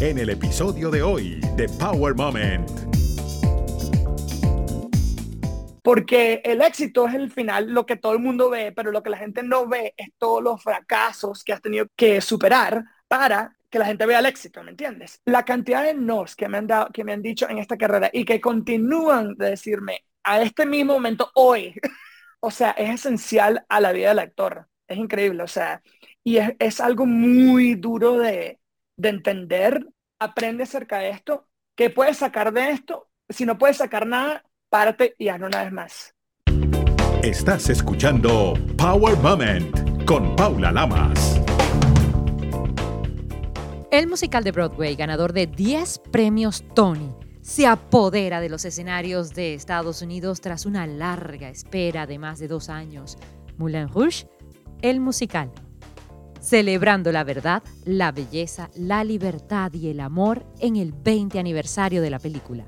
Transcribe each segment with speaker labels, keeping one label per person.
Speaker 1: en el episodio de hoy de Power Moment.
Speaker 2: Porque el éxito es el final, lo que todo el mundo ve, pero lo que la gente no ve es todos los fracasos que has tenido que superar para que la gente vea el éxito, ¿me entiendes? La cantidad de nos que me han dado, que me han dicho en esta carrera y que continúan de decirme a este mismo momento hoy, o sea, es esencial a la vida del actor. Es increíble, o sea, y es, algo muy duro de, de entender. Aprende acerca de esto. ¿Qué puedes sacar de esto? Si no puedes sacar nada, párate y hazlo una vez más.
Speaker 1: Estás escuchando Power Moment con Paula Lamas.
Speaker 3: El musical de Broadway, ganador de 10 premios Tony, se apodera de los escenarios de Estados Unidos tras una larga espera de más de dos años. Moulin Rouge, el musical. Celebrando la verdad, la belleza, la libertad y el amor en el 20 aniversario de la película.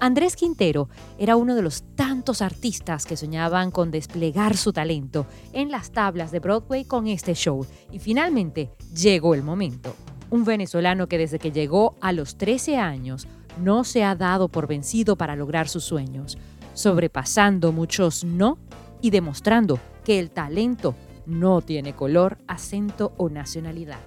Speaker 3: Andrés Quintero era uno de los tantos artistas que soñaban con desplegar su talento en las tablas de Broadway con este show y finalmente llegó el momento un venezolano que desde que llegó a los 13 años no se ha dado por vencido para lograr sus sueños, sobrepasando muchos no y demostrando que el talento no tiene color, acento o nacionalidad.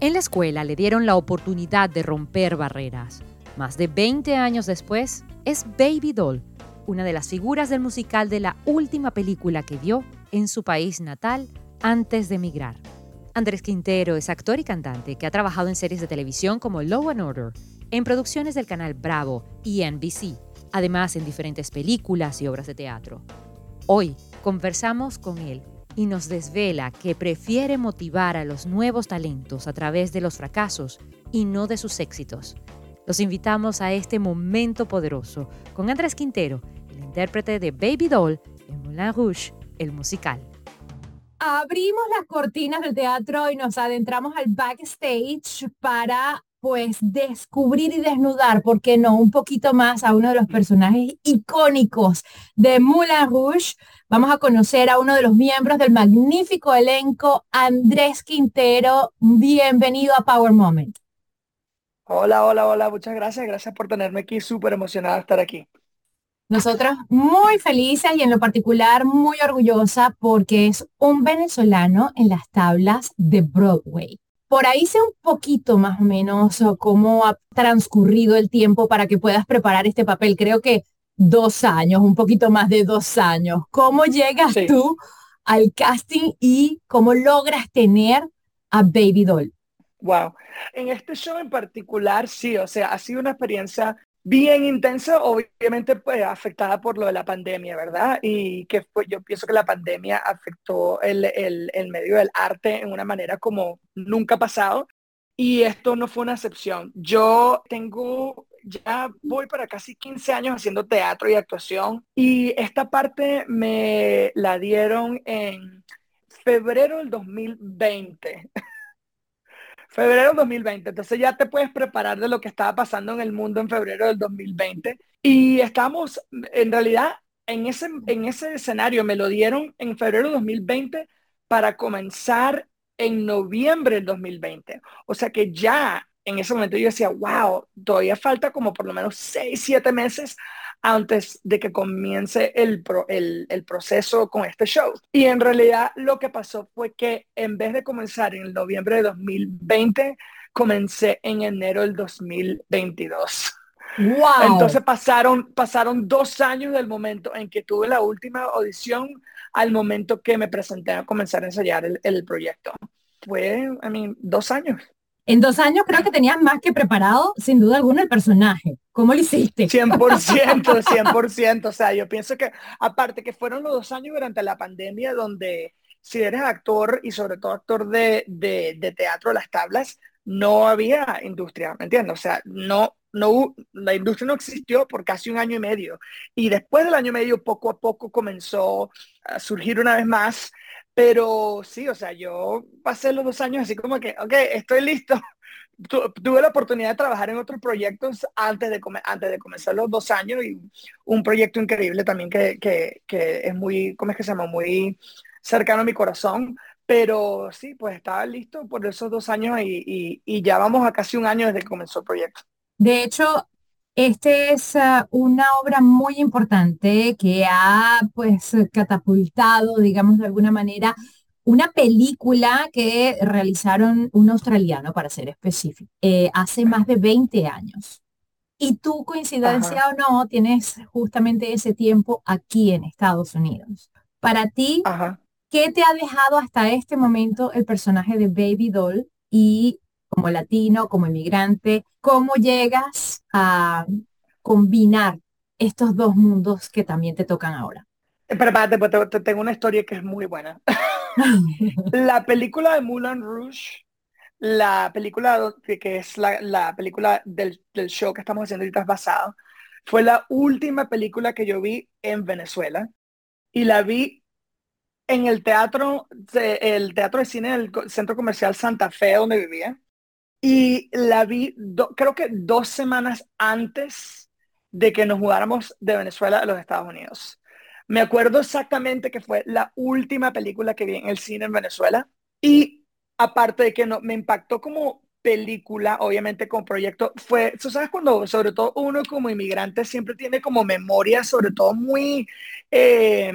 Speaker 3: En la escuela le dieron la oportunidad de romper barreras. Más de 20 años después, es Baby Doll, una de las figuras del musical de la última película que dio en su país natal antes de emigrar. Andrés Quintero es actor y cantante que ha trabajado en series de televisión como Law and Order, en producciones del canal Bravo y NBC, además en diferentes películas y obras de teatro. Hoy conversamos con él y nos desvela que prefiere motivar a los nuevos talentos a través de los fracasos y no de sus éxitos. Los invitamos a este momento poderoso con Andrés Quintero, el intérprete de Baby Doll en Moulin Rouge, el musical
Speaker 4: abrimos las cortinas del teatro y nos adentramos al backstage para pues descubrir y desnudar, ¿por qué no? Un poquito más a uno de los personajes icónicos de Moulin Rouge. Vamos a conocer a uno de los miembros del magnífico elenco, Andrés Quintero. Bienvenido a Power Moment.
Speaker 2: Hola, hola, hola, muchas gracias. Gracias por tenerme aquí. Súper emocionada de estar aquí.
Speaker 4: Nosotros muy felices y en lo particular muy orgullosa porque es un venezolano en las tablas de Broadway. Por ahí sé un poquito más o menos cómo ha transcurrido el tiempo para que puedas preparar este papel. Creo que dos años, un poquito más de dos años. ¿Cómo llegas tú al casting y cómo logras tener a Baby Doll?
Speaker 2: Wow. En este show en particular, sí, o sea, ha sido una experiencia bien intensa, obviamente pues afectada por lo de la pandemia, ¿verdad? Y que fue, yo pienso que la pandemia afectó el, el, medio del arte en una manera como nunca ha pasado. Y esto no fue una excepción. Yo tengo, ya voy para casi 15 años haciendo teatro y actuación. Y esta parte me la dieron en febrero del 2020. febrero del 2020. Entonces ya te puedes preparar de lo que estaba pasando en el mundo en febrero del 2020. Y estamos, en realidad, en ese, en ese escenario me lo dieron en febrero del 2020 para comenzar en noviembre del 2020. O sea que ya en ese momento yo decía, wow, todavía falta como por lo menos seis, siete meses antes de que comience el, el, proceso con este show. Y en realidad lo que pasó fue que en vez de comenzar en el noviembre de 2020, comencé en enero del 2022. Wow. Entonces pasaron, pasaron dos años del momento en que tuve la última audición al momento que me presenté a comenzar a ensayar el, el proyecto. Fue, I mean, dos años.
Speaker 4: En dos años creo que tenías más que preparado, sin duda alguna, el personaje. ¿Cómo lo hiciste?
Speaker 2: 100%, 100%. O sea, yo pienso que, aparte que fueron los dos años durante la pandemia donde si eres actor y sobre todo actor de, de, de teatro, las tablas, no había industria, ¿me entiendes? O sea, no, no, la industria no existió por casi un año y medio. Y después del año y medio, poco a poco comenzó a surgir una vez más pero sí, o sea, yo pasé los dos años así como que, ok, estoy listo. tuve la oportunidad de trabajar en otros proyectos antes de, antes de comenzar los dos años y un proyecto increíble también que, que, que es muy, ¿cómo es que se llama? Muy cercano a mi corazón. Pero sí, pues estaba listo por esos dos años y, y, ya vamos a casi un año desde que comenzó el proyecto.
Speaker 4: De hecho, este es uh, una obra muy importante que ha pues catapultado, digamos de alguna manera, una película que realizaron un australiano, para ser específico, eh, hace más de 20 años. Y tú, coincidencia o no, tienes justamente ese tiempo aquí en Estados Unidos. Para ti, ¿qué te ha dejado hasta este momento el personaje de Baby Doll y como latino, como inmigrante, cómo llegas a combinar estos dos mundos que también te tocan ahora?
Speaker 2: Pero espérate, pues tengo una historia que es muy buena. la película de Moulin Rouge, la película que es la, película del, show que estamos haciendo ahorita es basado, fue la última película que yo vi en Venezuela y la vi en el teatro, el teatro de cine del centro comercial Santa Fe donde vivía y la vi creo que dos semanas antes de que nos mudáramos de Venezuela a los Estados Unidos. Me acuerdo exactamente que fue la última película que vi en el cine en Venezuela y aparte de que no, me impactó como película, obviamente con proyecto, fue, tú sabes cuando sobre todo uno como inmigrante siempre tiene como memorias, sobre todo muy eh,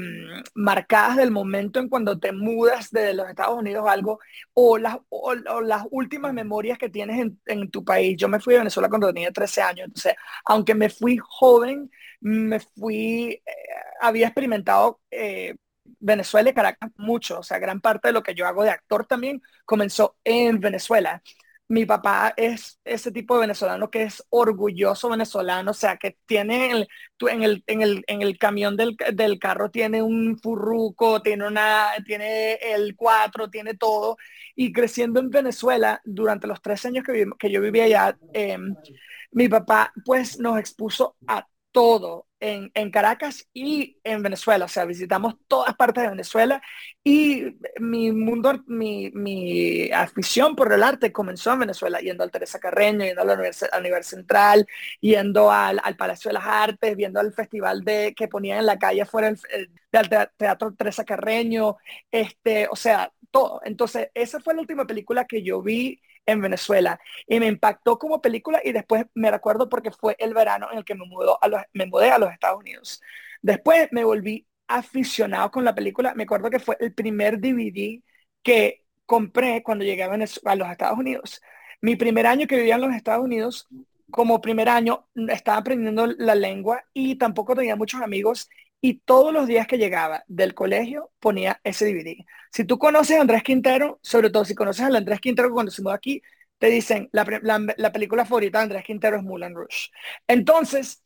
Speaker 2: marcadas del momento en cuando te mudas de los Estados Unidos algo, o las, o, las últimas memorias que tienes en, en, tu país. Yo me fui a Venezuela cuando tenía 13 años, entonces, aunque me fui joven, me fui, eh, había experimentado eh, Venezuela y Caracas mucho, o sea, gran parte de lo que yo hago de actor también comenzó en Venezuela. Mi papá es ese tipo de venezolano que es orgulloso venezolano, o sea, que tiene el, en, el, en, el, en el camión del, del, carro tiene un furruco, tiene, una, tiene el cuatro, tiene todo. Y creciendo en Venezuela, durante los tres años que, que yo vivía allá, em, mi papá pues nos expuso a todo en, Caracas y en Venezuela. O sea, visitamos todas partes de Venezuela y mi mundo, mi, afición por el arte comenzó en Venezuela, yendo al Teresa Carreño, yendo a la Universidad, Central, yendo al, Palacio de las Artes, viendo el festival de, que ponían en la calle fuera del Teatro Teresa Carreño, este, o sea, todo. Entonces, esa fue la última película que yo vi en Venezuela y me impactó como película y después me recuerdo porque fue el verano en el que me, mudó a los, me mudé a los Estados Unidos. Después me volví aficionado con la película. Me acuerdo que fue el primer DVD que compré cuando llegué a, a los Estados Unidos. Mi primer año que vivía en los Estados Unidos, como primer año, estaba aprendiendo la lengua y tampoco tenía muchos amigos y todos los días que llegaba del colegio ponía ese DVD. Si tú conoces a Andrés Quintero, sobre todo si conoces a Andrés Quintero cuando se mudó aquí, te dicen, la, película favorita de Andrés Quintero es Moulin Rouge. Entonces,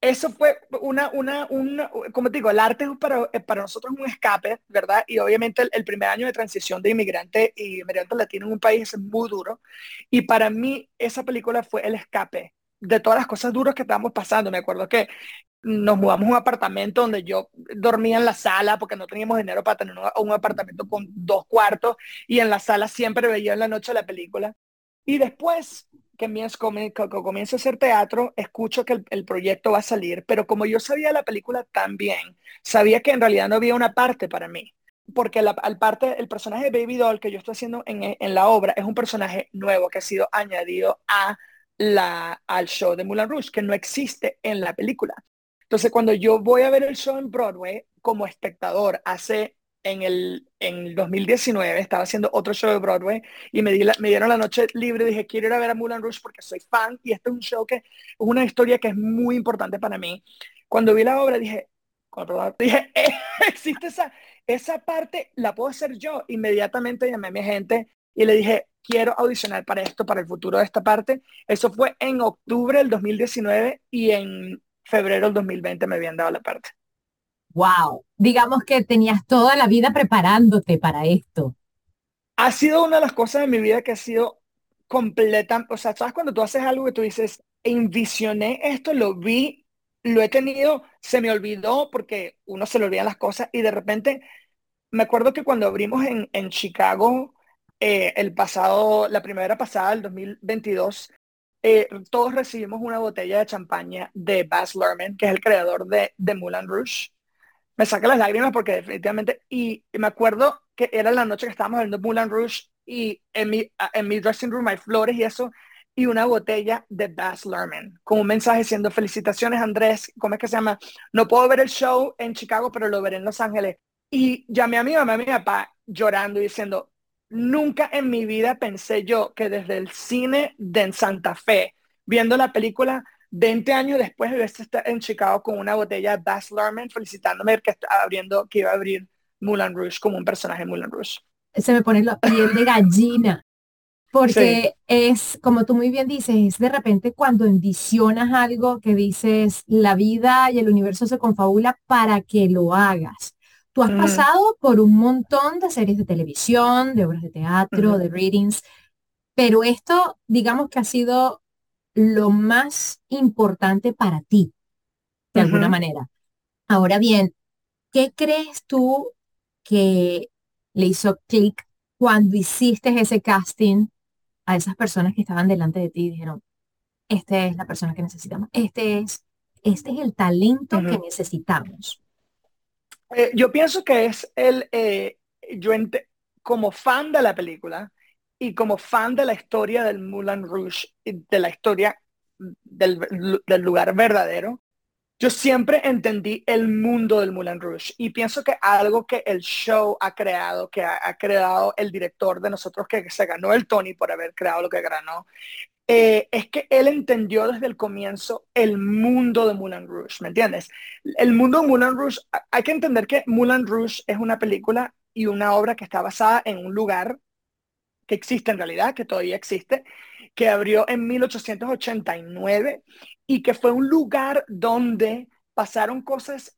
Speaker 2: eso fue una, una, una, como te digo, el arte es para, para nosotros un escape, ¿verdad? Y obviamente el, el, primer año de transición de inmigrante y inmigrante latino en un país es muy duro. Y para mí esa película fue el escape de todas las cosas duras que estábamos pasando. Me acuerdo que nos mudamos a un apartamento donde yo dormía en la sala porque no teníamos dinero para tener un, apartamento con dos cuartos y en la sala siempre veía en la noche la película. Y después que comienzo a hacer teatro, escucho que el, proyecto va a salir, pero como yo sabía la película tan bien, sabía que en realidad no había una parte para mí. Porque al parte, el personaje de Baby Doll que yo estoy haciendo en, la obra es un personaje nuevo que ha sido añadido a al show de Moulin Rouge, que no existe en la película. Entonces, cuando yo voy a ver el show en Broadway como espectador, hace en el, en el 2019, estaba haciendo otro show de Broadway y me, di me dieron la noche libre. Dije, quiero ir a ver a Moulin Rouge porque soy fan y este es un show que es una historia que es muy importante para mí. Cuando vi la obra dije, dije, eh, existe esa, esa parte, la puedo hacer yo. Inmediatamente llamé a mi gente y le dije, quiero audicionar para esto, para el futuro de esta parte. Eso fue en octubre del 2019 y en febrero del 2020 me habían dado la parte.
Speaker 4: Wow, digamos que tenías toda la vida preparándote para esto.
Speaker 2: Ha sido una de las cosas de mi vida que ha sido completa, o sea, sabes cuando tú haces algo que tú dices, envisioné esto, lo vi, lo he tenido, se me olvidó porque uno se le olvidan las cosas y de repente me acuerdo que cuando abrimos en, en Chicago eh, el pasado, la primavera pasada, el 2022, eh, todos recibimos una botella de champaña de Baz Luhrmann, que es el creador de, de Moulin Rouge. Me saca las lágrimas porque definitivamente, y, me acuerdo que era la noche que estábamos viendo Moulin Rouge y en mi, en mi dressing room hay flores y eso, y una botella de Baz Luhrmann, con un mensaje diciendo, felicitaciones Andrés, ¿cómo es que se llama? No puedo ver el show en Chicago, pero lo veré en Los Ángeles. Y llamé a mi mamá y a mi papá llorando y diciendo, nunca en mi vida pensé yo que desde el cine de Santa Fe, viendo la película, 20 años después de estar en Chicago con una botella de Baz Luhrmann felicitándome que, abriendo, que iba a abrir Moulin Rouge como un personaje de Moulin Rouge.
Speaker 4: Se me pone la piel de gallina. Porque es, como tú muy bien dices, es de repente cuando envisionas algo que dices, la vida y el universo se confabula para que lo hagas. Tú has pasado por un montón de series de televisión, de obras de teatro, de readings, pero esto, digamos que ha sido lo más importante para ti, de alguna manera. Ahora bien, ¿qué crees tú que le hizo clic cuando hiciste ese casting a esas personas que estaban delante de ti y dijeron, esta es la persona que necesitamos, este es, este es el talento que necesitamos?
Speaker 2: Eh, yo pienso que es el, eh, yo como fan de la película, y como fan de la historia del Moulin Rouge, de la historia del, lugar verdadero, yo siempre entendí el mundo del Moulin Rouge. Y pienso que algo que el show ha creado, que ha, creado el director de nosotros que se ganó el Tony por haber creado lo que ganó, eh, es que él entendió desde el comienzo el mundo de Moulin Rouge, ¿me entiendes? El mundo de Moulin Rouge, hay que entender que Moulin Rouge es una película y una obra que está basada en un lugar que existe en realidad, que todavía existe, que abrió en 1889 y que fue un lugar donde pasaron cosas,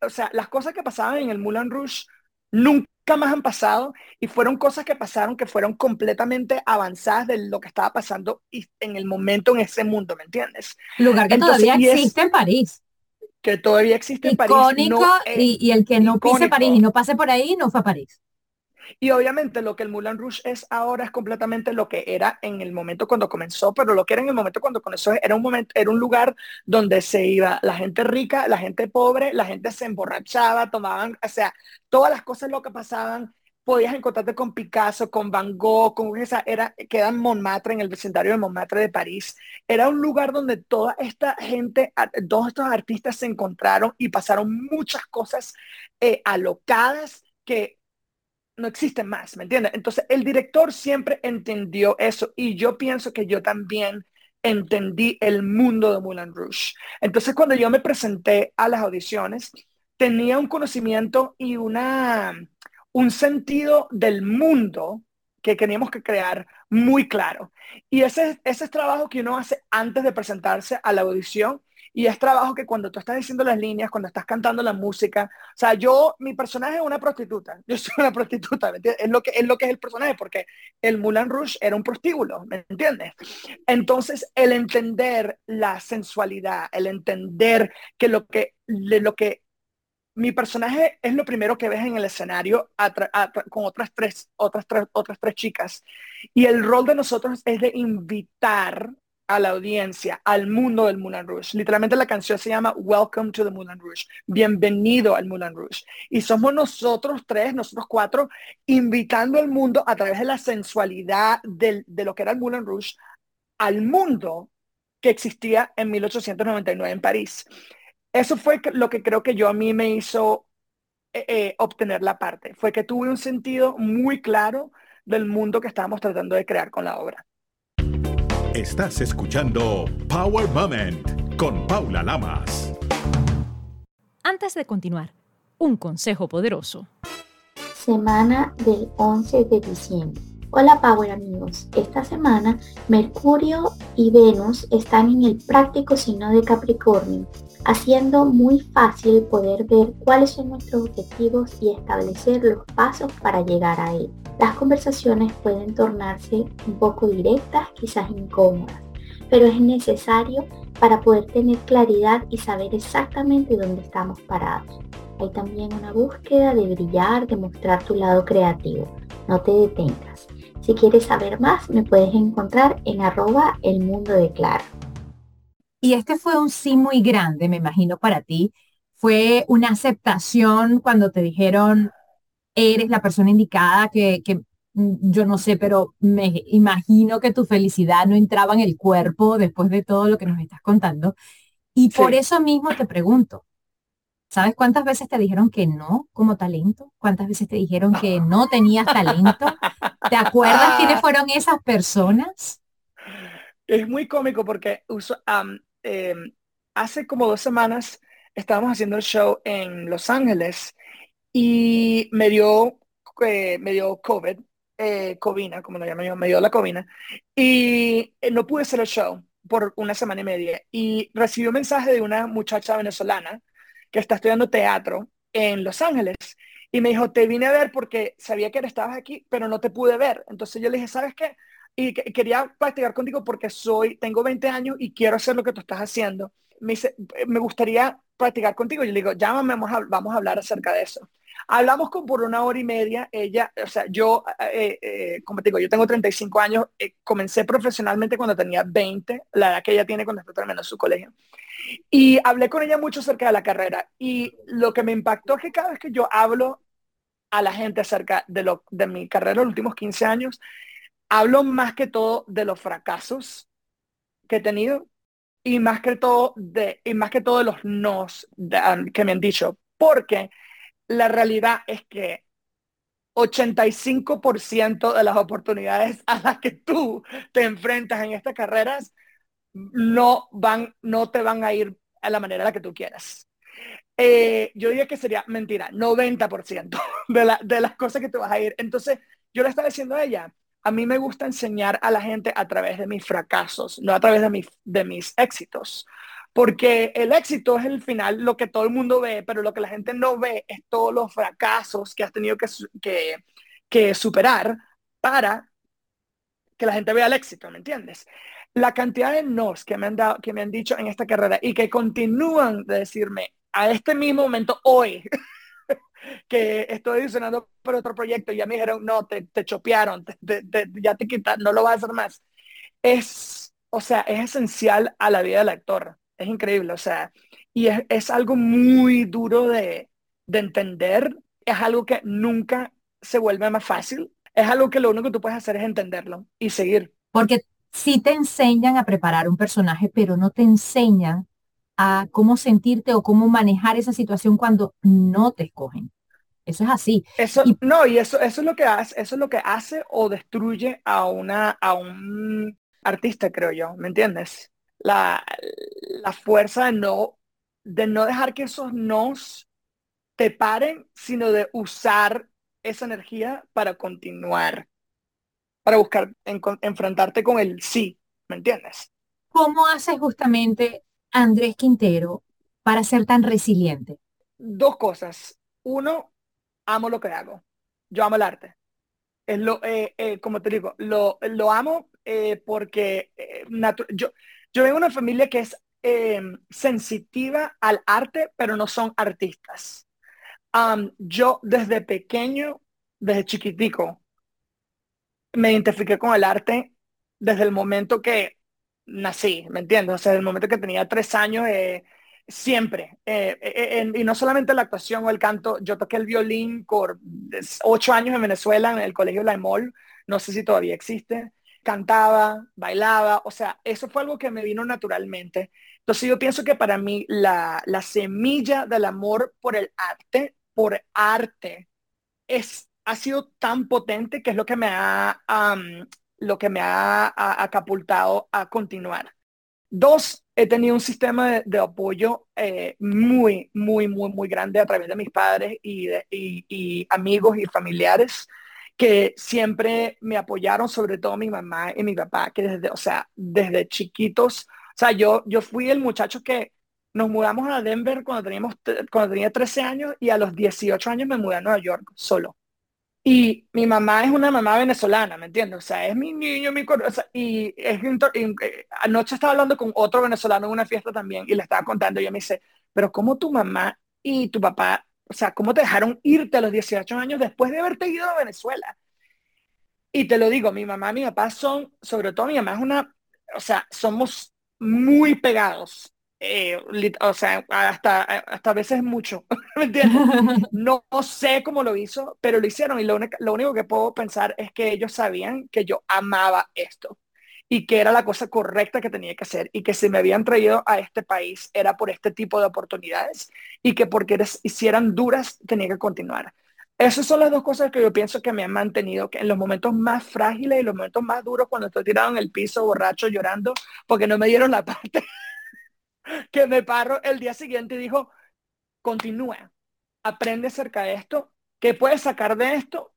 Speaker 2: o sea, las cosas que pasaban en el Moulin Rouge nunca más han pasado y fueron cosas que pasaron que fueron completamente avanzadas de lo que estaba pasando en el momento en ese mundo, ¿me entiendes?
Speaker 4: Lugar que todavía existe en París.
Speaker 2: Que todavía existe en París.
Speaker 4: Icónico y, y, el que no pise París y no pase por ahí no fue a París.
Speaker 2: Y obviamente lo que el Moulin Rouge es ahora es completamente lo que era en el momento cuando comenzó, pero lo que era en el momento cuando comenzó era un momento, era un lugar donde se iba la gente rica, la gente pobre, la gente se emborrachaba, tomaban, o sea, todas las cosas lo que pasaban, podías encontrarte con Picasso, con Van Gogh, con esa, era, queda Montmartre, en el vecindario de Montmartre de París. Era un lugar donde toda esta gente, todos estos artistas se encontraron y pasaron muchas cosas eh, alocadas que no existen más, ¿me entiendes? Entonces, el director siempre entendió eso y yo pienso que yo también entendí el mundo de Moulin Rouge. Entonces, cuando yo me presenté a las audiciones, tenía un conocimiento y una, un sentido del mundo que teníamos que crear muy claro. Y ese, ese es trabajo que uno hace antes de presentarse a la audición y es trabajo que cuando tú estás diciendo las líneas, cuando estás cantando la música, o sea, yo, mi personaje es una prostituta, yo soy una prostituta, ¿me entiendes? Es lo que es, lo que es el personaje, porque el Moulin Rouge era un prostíbulo, ¿me entiendes? Entonces, el entender la sensualidad, el entender que lo que, lo que mi personaje es lo primero que ves en el escenario con otras tres, otras, tres, otras tres chicas. Y el rol de nosotros es de invitar a la audiencia, al mundo del Moulin Rouge. Literalmente la canción se llama Welcome to the Moulin Rouge, bienvenido al Moulin Rouge. Y somos nosotros tres, nosotros cuatro, invitando al mundo a través de la sensualidad de lo que era el Moulin Rouge al mundo que existía en 1899 en París. Eso fue lo que creo que yo a mí me hizo eh, eh, obtener la parte. Fue que tuve un sentido muy claro del mundo que estábamos tratando de crear con la obra.
Speaker 1: Estás escuchando Power Moment con Paula Lamas.
Speaker 3: Antes de continuar, un consejo poderoso.
Speaker 5: Semana del 11 de diciembre. Hola Power amigos, esta semana Mercurio y Venus están en el práctico signo de Capricornio, haciendo muy fácil poder ver cuáles son nuestros objetivos y establecer los pasos para llegar a él. Las conversaciones pueden tornarse un poco directas, quizás incómodas, pero es necesario para poder tener claridad y saber exactamente dónde estamos parados. Hay también una búsqueda de brillar, de mostrar tu lado creativo. No te detengas. Si quieres saber más, me puedes encontrar en arroba el.
Speaker 4: Y este fue un sí muy grande, me imagino, para ti. Fue una aceptación cuando te dijeron, eres la persona indicada que, que mm, yo no sé, pero me imagino que tu felicidad no entraba en el cuerpo después de todo lo que nos estás contando. Y por eso mismo te pregunto, ¿sabes cuántas veces te dijeron que no como talento? ¿Cuántas veces te dijeron que no tenías talento? ¿Te acuerdas quiénes fueron esas personas?
Speaker 2: Es muy cómico porque em, hace como dos semanas estábamos haciendo el show en Los Ángeles y me dio, eh, me dio COVID, eh, covina, como lo llamo yo, me dio la covina, y eh, no pude hacer el show por una semana y media. Y recibí un mensaje de una muchacha venezolana que está estudiando teatro en Los Ángeles. Y me dijo, te vine a ver porque sabía que estabas aquí, pero no te pude ver. Entonces yo le dije, ¿sabes qué? Y quería practicar contigo porque soy, tengo 20 años y quiero hacer lo que tú estás haciendo. Me dice, me gustaría practicar contigo. Yo le digo, llámame, vamos a, vamos a hablar acerca de eso. Hablamos con por una hora y media, ella, o sea, yo, eh, eh, como te digo, yo tengo 35 años, eh, comencé profesionalmente cuando tenía 20, la edad que ella tiene cuando está terminando su colegio. Y hablé con ella mucho acerca de la carrera y lo que me impactó es que cada vez que yo hablo a la gente acerca de, lo, de mi carrera los últimos 15 años, hablo más que todo de los fracasos que he tenido y más que todo de, y más que todo los nos que me han dicho, porque la realidad es que 85% de las oportunidades a las que tú te enfrentas en estas carreras no van, no te van a ir a la manera a la que tú quieras. Eh, yo diría que sería mentira, 90% de, la, de las cosas que te vas a ir. Entonces, yo le estaba diciendo a ella, a mí me gusta enseñar a la gente a través de mis fracasos, no a través de, mis, de mis éxitos. Porque el éxito es el final, lo que todo el mundo ve, pero lo que la gente no ve es todos los fracasos que has tenido que, que, que superar para que la gente vea el éxito, ¿me entiendes? La cantidad de nos que me han dado, que me han dicho en esta carrera y que continúan de decirme a este mismo momento hoy que estoy diseñando por otro proyecto y ya me dijeron, no, te, te chopearon, ya te quitaron, no lo vas a hacer más. Es, o sea, es esencial a la vida del actor es increíble, o sea, y es, algo muy duro de, entender, es algo que nunca se vuelve más fácil, es algo que lo único que tú puedes hacer es entenderlo y seguir.
Speaker 4: Porque sí te enseñan a preparar un personaje, pero no te enseñan a cómo sentirte o cómo manejar esa situación cuando no te escogen. Eso es así.
Speaker 2: Eso, no, y eso, eso es lo que hace, eso es lo que hace o destruye a una, a un artista, creo yo, ¿me entiendes? La, la fuerza de no, de no dejar que esos nos te paren, sino de usar esa energía para continuar, para buscar, enfrentarte con el sí, ¿me entiendes?
Speaker 4: ¿Cómo hace justamente Andrés Quintero para ser tan resiliente?
Speaker 2: Dos cosas. Uno, amo lo que hago. Yo amo el arte. Es lo, eh, eh, como te digo, lo, lo amo eh, porque yo, yo vengo de una familia que es Em, sensitiva al arte, pero no son artistas. yo desde pequeño, desde chiquitico, me identifiqué con el arte desde el momento que nací, ¿me entiendes? O sea, el momento que tenía tres años, eh, siempre. Eh, eh, y no solamente la actuación o el canto, yo toqué el violín por ocho años en Venezuela, en el Colegio La Emol, no sé si todavía existe cantaba, bailaba, o sea, eso fue algo que me vino naturalmente. Entonces yo pienso que para mí la, semilla del amor por el arte, por arte, es, ha sido tan potente que es lo que me ha, lo que me ha, acapultado a continuar. Dos, he tenido un sistema de, apoyo eh, muy, muy, muy, muy grande a través de mis padres y, y amigos y familiares que siempre me apoyaron, sobre todo mi mamá y mi papá, que desde, o sea, desde chiquitos, o sea, yo, yo fui el muchacho que nos mudamos a Denver cuando, teníamos, cuando tenía 13 años y a los 18 años me mudé a Nueva York solo. Y mi mamá es una mamá venezolana, ¿me entiendes? O sea, es mi niño, mi corazón. y, es, eh, anoche estaba hablando con otro venezolano en una fiesta también y le estaba contando y ella me dice, pero ¿cómo tu mamá y tu papá o sea, ¿cómo te dejaron irte a los 18 años después de haberte ido a Venezuela? Y te lo digo, mi mamá y mi papá son, sobre todo mi mamá es una, o sea, somos muy pegados. Eh, o sea, hasta, hasta a veces mucho, ¿me entiendes? No, sé cómo lo hizo, pero lo hicieron y lo, lo único que puedo pensar es que ellos sabían que yo amaba esto y que era la cosa correcta que tenía que hacer y que si me habían traído a este país era por este tipo de oportunidades y que porque eres, hicieran duras tenía que continuar. Esas son las dos cosas que yo pienso que me han mantenido, que en los momentos más frágiles y los momentos más duros, cuando estoy tirado en el piso, borracho, llorando, porque no me dieron la parte que me paro el día siguiente y dijo, continúa, aprende acerca de esto, ¿qué puedes sacar de esto?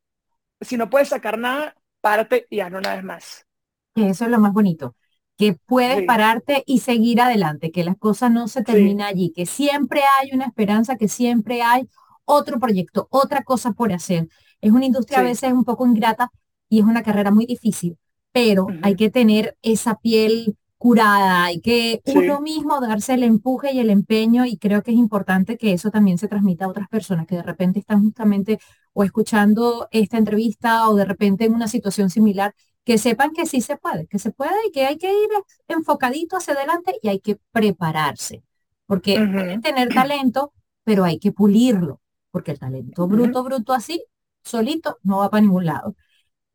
Speaker 2: Si no puedes sacar nada, párate y hazlo una vez más.
Speaker 4: Eso es lo más bonito, que puedes pararte y seguir adelante, que las cosas no se terminan allí, que siempre hay una esperanza, que siempre hay otro proyecto, otra cosa por hacer. Es una industria a veces un poco ingrata y es una carrera muy difícil, pero hay que tener esa piel curada, hay que uno mismo darse el empuje y el empeño y creo que es importante que eso también se transmita a otras personas que de repente están justamente o escuchando esta entrevista o de repente en una situación similar, que sepan que sí se puede, que se puede y que hay que ir enfocadito hacia adelante y hay que prepararse, porque pueden tener talento, pero hay que pulirlo, porque el talento bruto, bruto así, solito, no va para ningún lado.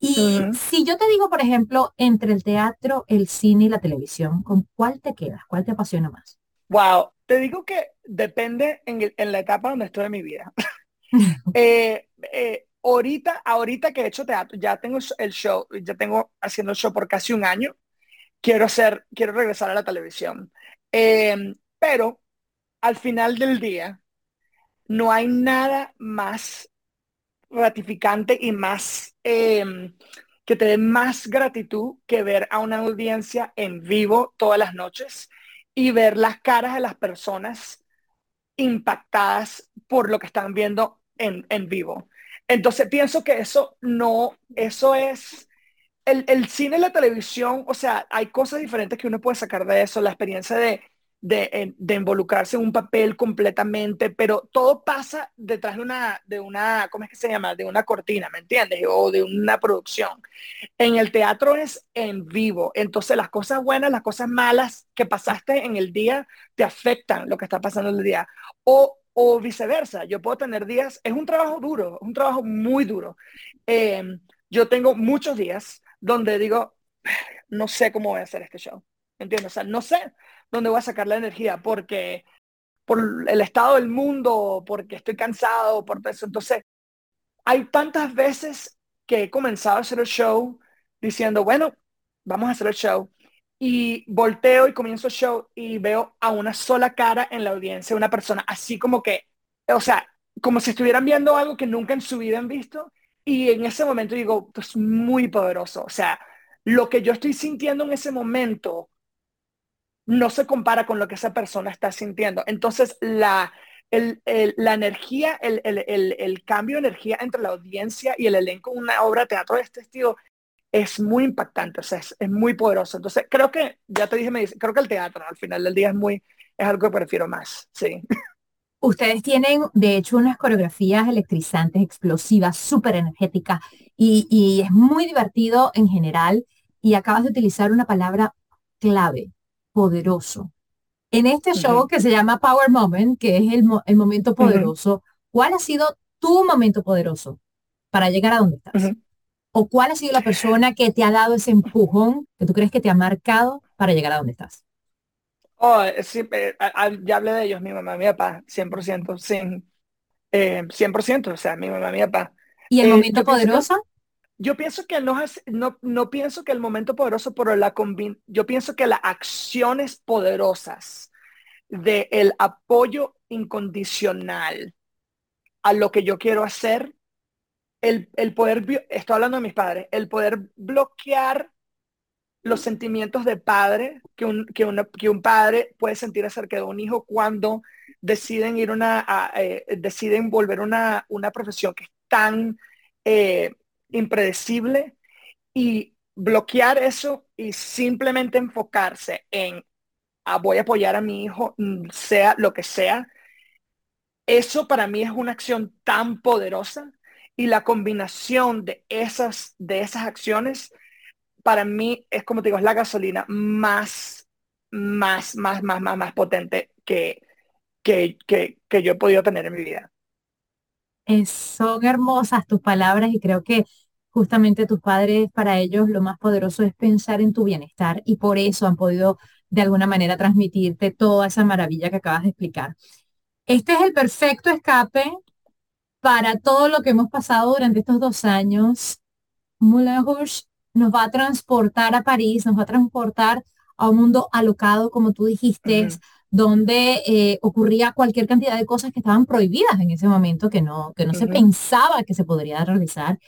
Speaker 4: Y si yo te digo, por ejemplo, entre el teatro, el cine y la televisión, ¿con cuál te quedas? ¿Cuál te apasiona más?
Speaker 2: Wow, te digo que depende en, la etapa donde estoy en mi vida. Eh, eh, ahorita, ahorita que he hecho teatro, ya tengo el show, ya tengo haciendo el show por casi un año, quiero hacer, quiero regresar a la televisión. Em, pero al final del día, no hay nada más gratificante y más em, que te dé más gratitud que ver a una audiencia en vivo todas las noches y ver las caras de las personas impactadas por lo que están viendo en, en vivo. Entonces pienso que eso no, eso es el, el, cine y la televisión, o sea, hay cosas diferentes que uno puede sacar de eso, la experiencia de de, involucrarse en un papel completamente, pero todo pasa detrás de una, de una, ¿cómo es que se llama? De una cortina, ¿me entiendes? O de una producción. En el teatro es en vivo, entonces las cosas buenas, las cosas malas que pasaste en el día te afectan lo que está pasando en el día. O, o viceversa, yo puedo tener días, es un trabajo duro, es un trabajo muy duro. Em, yo tengo muchos días donde digo, no sé cómo voy a hacer este show. ¿Entiendes? O sea, no sé dónde voy a sacar la energía porque por el estado del mundo, porque estoy cansado, por eso. Entonces, hay tantas veces que he comenzado a hacer el show diciendo, bueno, vamos a hacer el show. Y volteo y comienzo el show y veo a una sola cara en la audiencia, una persona así como que, o sea, como si estuvieran viendo algo que nunca en su vida han visto. Y en ese momento digo, es muy poderoso. O sea, lo que yo estoy sintiendo en ese momento no se compara con lo que esa persona está sintiendo. Entonces, la, la energía, el, cambio de energía entre la audiencia y el elenco en una obra de teatro de este estilo es muy impactante, o sea, es, muy poderoso. Entonces, creo que, ya te dije, me dice, creo que el teatro al final del día es muy, es algo que prefiero más, sí.
Speaker 4: Ustedes tienen, de hecho, unas coreografías electrizantes, explosivas, súper energéticas y, y es muy divertido en general. Y acabas de utilizar una palabra clave, poderoso. En este show que se llama Power Moment, que es el, el momento poderoso, ¿cuál ha sido tu momento poderoso para llegar a donde estás? ¿O cuál ha sido la persona que te ha dado ese empujón que tú crees que te ha marcado para llegar a donde estás?
Speaker 2: Oh, sí, eh, ya hablé de ellos, mi mamá, mi papá, 100%, sí, eh, 100%, o sea, mi mamá, mi papá.
Speaker 4: ¿Y el eh, momento poderoso?
Speaker 2: Yo pienso que no, no, no pienso que el momento poderoso, pero la yo pienso que las acciones poderosas del el apoyo incondicional a lo que yo quiero hacer, el, el poder, estoy hablando de mis padres, el poder bloquear los sentimientos de padre que un, que, que un padre puede sentir acerca de un hijo cuando deciden ir una, eh, deciden volver una, una profesión que es tan eh, impredecible y bloquear eso y simplemente enfocarse en ah, voy a apoyar a mi hijo, mm, sea lo que sea, eso para mí es una acción tan poderosa y la combinación de esas, de esas acciones para mí es como te digo, es la gasolina más más, más, más, más, más potente que, que, que, que yo he podido tener en mi vida.
Speaker 4: Son hermosas tus palabras y creo que justamente tus padres, para ellos lo más poderoso es pensar en tu bienestar y por eso han podido de alguna manera transmitirte toda esa maravilla que acabas de explicar. Este es el perfecto escape para todo lo que hemos pasado durante estos dos años. Moulin nos va a transportar a París, nos va a transportar a un mundo alocado, como tú dijiste, donde eh, ocurría cualquier cantidad de cosas que estaban prohibidas en ese momento, que no, que no se pensaba que se podría realizar.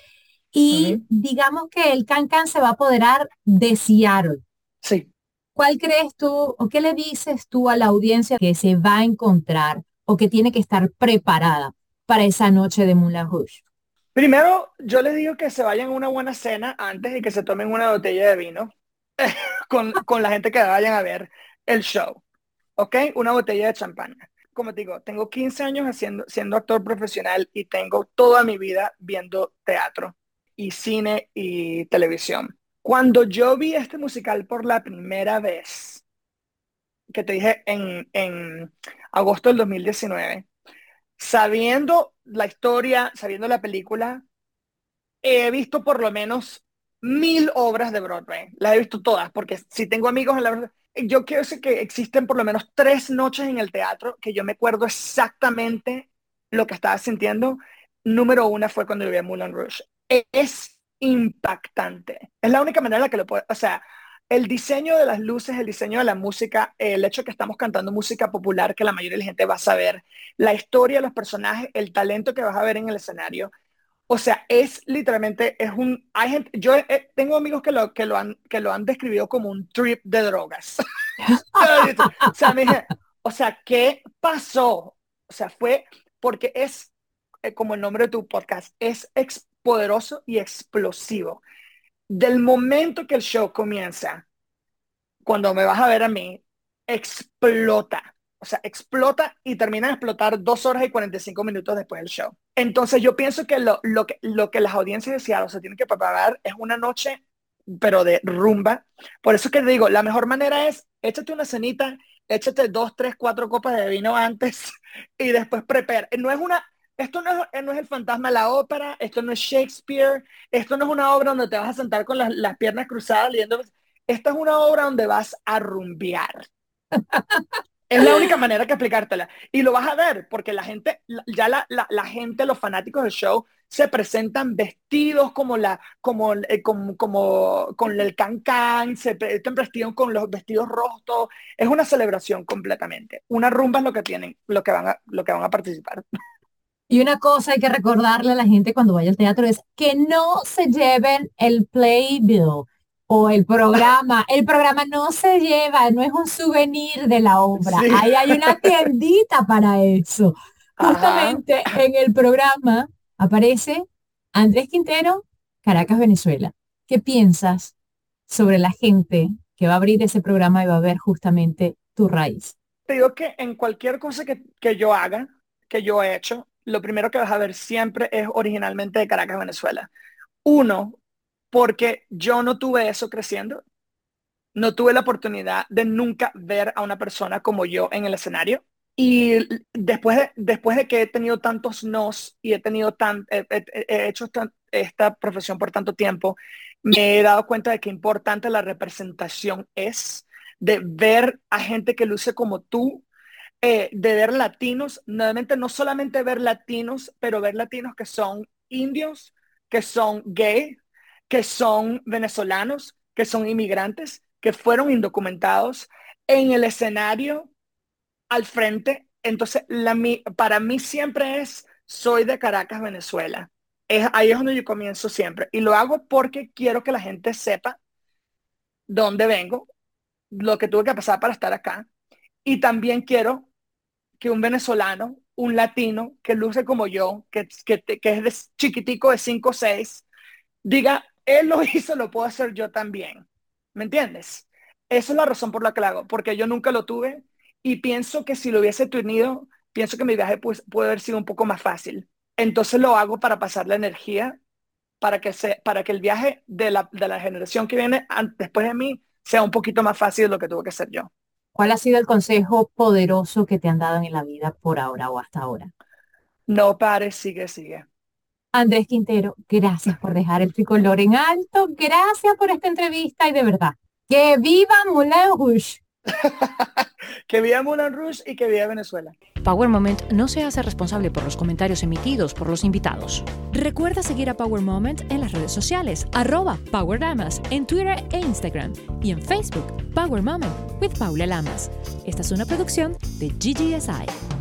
Speaker 4: Y digamos que el Cancan se va a apoderar de Seattle.
Speaker 2: Sí.
Speaker 4: ¿Cuál crees tú o qué le dices tú a la audiencia que se va a encontrar o que tiene que estar preparada para esa noche de Moulin Rouge?
Speaker 2: Primero, yo les digo que se vayan a una buena cena antes y que se tomen una botella de vino con, con la gente que vayan a ver el show. ¿Ok? Una botella de champán. Como te digo, tengo 15 años haciendo, siendo actor profesional y tengo toda mi vida viendo teatro y cine y televisión. Cuando yo vi este musical por la primera vez, que te dije en, en agosto del 2019, sabiendo la historia, sabiendo la película, he visto por lo menos mil obras de Broadway. Las he visto todas, porque si tengo amigos en la yo quiero decir que existen por lo menos tres noches en el teatro que yo me acuerdo exactamente lo que estaba sintiendo. Número una fue cuando yo vi a Moulin Rouge es impactante. Es la única manera en la que lo puedo, o sea, el diseño de las luces, el diseño de la música, el hecho que estamos cantando música popular que la mayoría de la gente va a saber, la historia de los personajes, el talento que vas a ver en el escenario. O sea, es literalmente, es un, hay gente, yo tengo amigos que lo, que, lo han, que lo han describido como un trip de drogas. o, sea, dije, o sea, ¿qué pasó? O sea, fue porque es, eh, como el nombre de tu podcast, es poderoso y explosivo. Del momento que el show comienza, cuando me vas a ver a mí, explota. O sea, explota y termina de explotar dos horas y 45 minutos después del show. Entonces yo pienso que lo, lo que, lo que las audiencias de Seattle se tienen que preparar es una noche, pero de rumba. Por eso que digo, la mejor manera es échate una cenita, échate dos, tres, cuatro copas de vino antes y después prepara. No es una, esto no es, eh, no es, el fantasma de la ópera, esto no es Shakespeare, esto no es una obra donde te vas a sentar con las, las piernas cruzadas leyendo. Esta es una obra donde vas a rumbear. es la única manera que explicártela. Y lo vas a ver, porque la gente, ya la, la, gente, los fanáticos del show, se presentan vestidos como la, como, eh, como, como, con el cancán, se están vestidos con los vestidos rostros. Es una celebración completamente. Una rumba es lo que tienen, lo que van a, lo que van a participar.
Speaker 4: Y una cosa hay que recordarle a la gente cuando vaya al teatro es que no se lleven el playbill o el programa. El programa no se lleva, no es un souvenir de la obra. Ahí hay una tiendita para eso. Justamente en el programa aparece Andrés Quintero, Caracas, Venezuela. ¿Qué piensas sobre la gente que va a abrir ese programa y va a ver justamente tu raíz?
Speaker 2: Te digo que en cualquier cosa que, que yo haga, que yo he hecho, lo primero que vas a ver siempre es originalmente de Caracas, Venezuela. Uno, porque yo no tuve eso creciendo. No tuve la oportunidad de nunca ver a una persona como yo en el escenario. Y después de, después de que he tenido tantos nos y he tenido tan, he, hecho esta, profesión por tanto tiempo, me he dado cuenta de qué importante la representación es, de ver a gente que luce como tú, eh, de ver latinos, nuevamente no solamente ver latinos, pero ver latinos que son indios, que son gay, que son venezolanos, que son inmigrantes, que fueron indocumentados en el escenario al frente. Entonces, para mí siempre es, soy de Caracas, Venezuela. Ahí es donde yo comienzo siempre. Y lo hago porque quiero que la gente sepa dónde vengo, lo que tuve que pasar para estar acá. Y también quiero que un venezolano, un latino que luce como yo, que, que, que es de chiquitico de 5 o 6, diga, él lo hizo, lo puedo hacer yo también. ¿Me entiendes? Esa es la razón por la que lo hago, porque yo nunca lo tuve y pienso que si lo hubiese tenido, pienso que mi viaje pues, puede haber sido un poco más fácil. Entonces lo hago para pasar la energía, para que, se, para que el viaje de la, de la generación que viene después de mí sea un poquito más fácil de lo que tuvo que ser yo.
Speaker 4: ¿Cuál ha sido el consejo poderoso que te han dado en la vida por ahora o hasta ahora?
Speaker 2: No pares, sigue, sigue.
Speaker 4: Andrés Quintero, gracias por dejar el tricolor en alto, gracias por esta entrevista y de verdad, que viva Moulin Rouge.
Speaker 2: que viva Moulin Rouge y que viva Venezuela.
Speaker 3: Power Moment no se hace responsable por los comentarios emitidos por los invitados. Recuerda seguir a Power Moment en las redes sociales, arroba Power Lamas, en Twitter e Instagram y en Facebook, Power Moment with Paula Lamas. Esta es una producción de GGSI.